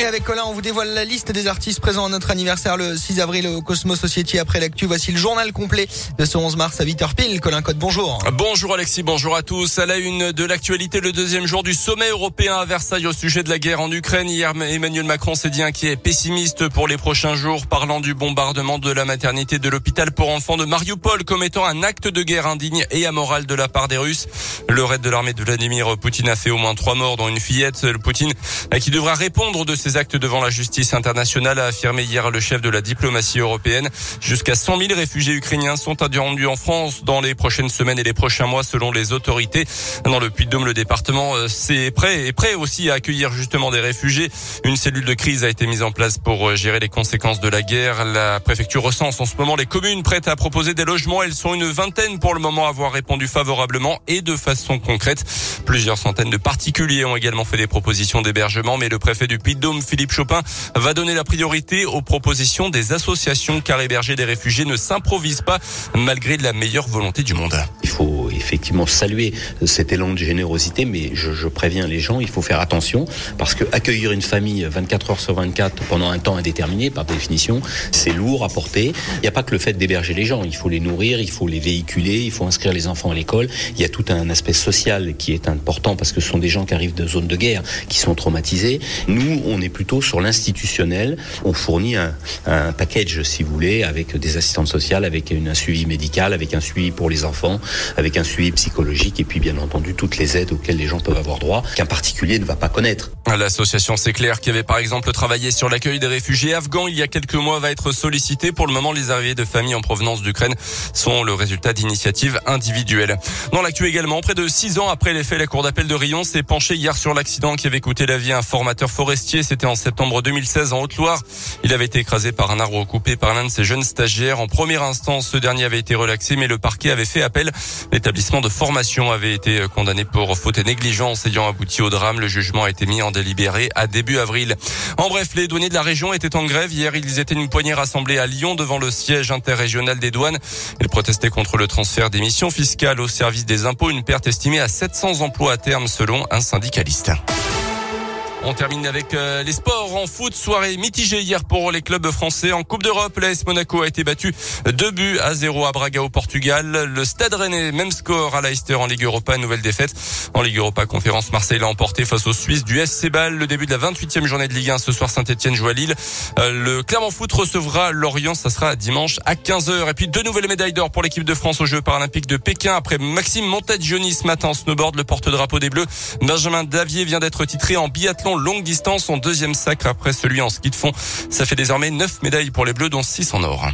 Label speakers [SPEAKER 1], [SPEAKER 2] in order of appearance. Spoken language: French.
[SPEAKER 1] Et avec Colin, on vous dévoile la liste des artistes présents à notre anniversaire le 6 avril au Cosmos Society. Après l'actu, voici le journal complet de ce 11 mars à 8h pile. Colin Code, bonjour.
[SPEAKER 2] Bonjour Alexis, bonjour à tous. À la une de l'actualité, le deuxième jour du sommet européen à Versailles au sujet de la guerre en Ukraine. Hier, Emmanuel Macron s'est dit inquiet et pessimiste pour les prochains jours, parlant du bombardement de la maternité de l'hôpital pour enfants de Mariupol comme étant un acte de guerre indigne et amoral de la part des Russes. Le raid de l'armée de Vladimir Poutine a fait au moins trois morts, dont une fillette. Le Poutine qui devra répondre de ses actes devant la justice internationale, a affirmé hier le chef de la diplomatie européenne. Jusqu'à 100 000 réfugiés ukrainiens sont attendus en France dans les prochaines semaines et les prochains mois, selon les autorités. Dans le Puy-de-Dôme, le département euh, c'est prêt et prêt aussi à accueillir justement des réfugiés. Une cellule de crise a été mise en place pour euh, gérer les conséquences de la guerre. La préfecture recense en ce moment les communes prêtes à proposer des logements. Elles sont une vingtaine pour le moment à avoir répondu favorablement et de façon concrète. Plusieurs centaines de particuliers ont également fait des propositions d'hébergement, mais le préfet du Puy-de-Dôme, Philippe Chopin, va donner la priorité aux propositions des associations car héberger des réfugiés ne s'improvise pas malgré la meilleure volonté du monde.
[SPEAKER 3] Effectivement saluer cet élan de générosité, mais je, je préviens les gens, il faut faire attention parce que accueillir une famille 24 heures sur 24 pendant un temps indéterminé, par définition, c'est lourd à porter. Il n'y a pas que le fait d'héberger les gens, il faut les nourrir, il faut les véhiculer, il faut inscrire les enfants à l'école. Il y a tout un aspect social qui est important parce que ce sont des gens qui arrivent de zones de guerre, qui sont traumatisés. Nous, on est plutôt sur l'institutionnel. On fournit un, un, package, si vous voulez, avec des assistantes sociales, avec une, un suivi médical, avec un suivi pour les enfants, avec un suivi psychologique et puis bien entendu toutes les aides auxquelles les gens peuvent avoir droit qu'un particulier ne va pas connaître.
[SPEAKER 2] L'association C'est clair qui avait par exemple travaillé sur l'accueil des réfugiés afghans il y a quelques mois va être sollicité. Pour le moment, les arrivées de familles en provenance d'Ukraine sont le résultat d'initiatives individuelles. Dans l'actu également, près de six ans après les faits, la Cour d'appel de Rion s'est penchée hier sur l'accident qui avait coûté la vie à un formateur forestier. C'était en septembre 2016 en Haute-Loire. Il avait été écrasé par un arbre coupé par l'un de ses jeunes stagiaires. En première instance, ce dernier avait été relaxé, mais le parquet avait fait appel. L'établissement de formation avait été condamné pour faute et négligence ayant abouti au drame. Le jugement a été mis en délibéré à début avril. En bref, les douaniers de la région étaient en grève. Hier, ils étaient une poignée rassemblée à Lyon devant le siège interrégional des douanes. Ils protestaient contre le transfert des missions fiscales au service des impôts, une perte estimée à 700 emplois à terme selon un syndicaliste. On termine avec euh, les sports en foot. Soirée mitigée hier pour les clubs français en Coupe d'Europe. L'AS Monaco a été battu 2 buts à 0 à Braga au Portugal. Le Stade Rennais, même score à Leicester en Ligue Europa, nouvelle défaite. En Ligue Europa, conférence Marseille l'a emporté face aux Suisses du SC Ball. Le début de la 28e journée de Ligue 1 ce soir Saint-Etienne joue à Lille. Euh, le Clermont Foot recevra Lorient. Ça sera dimanche à 15h. Et puis deux nouvelles médailles d'or pour l'équipe de France aux Jeux paralympiques de Pékin. Après Maxime Montagioni ce matin en snowboard, le porte-drapeau des Bleus. Benjamin Davier vient d'être titré en biathlon longue distance, son deuxième sacre après celui en ski de fond. Ça fait désormais 9 médailles pour les Bleus, dont 6 en or.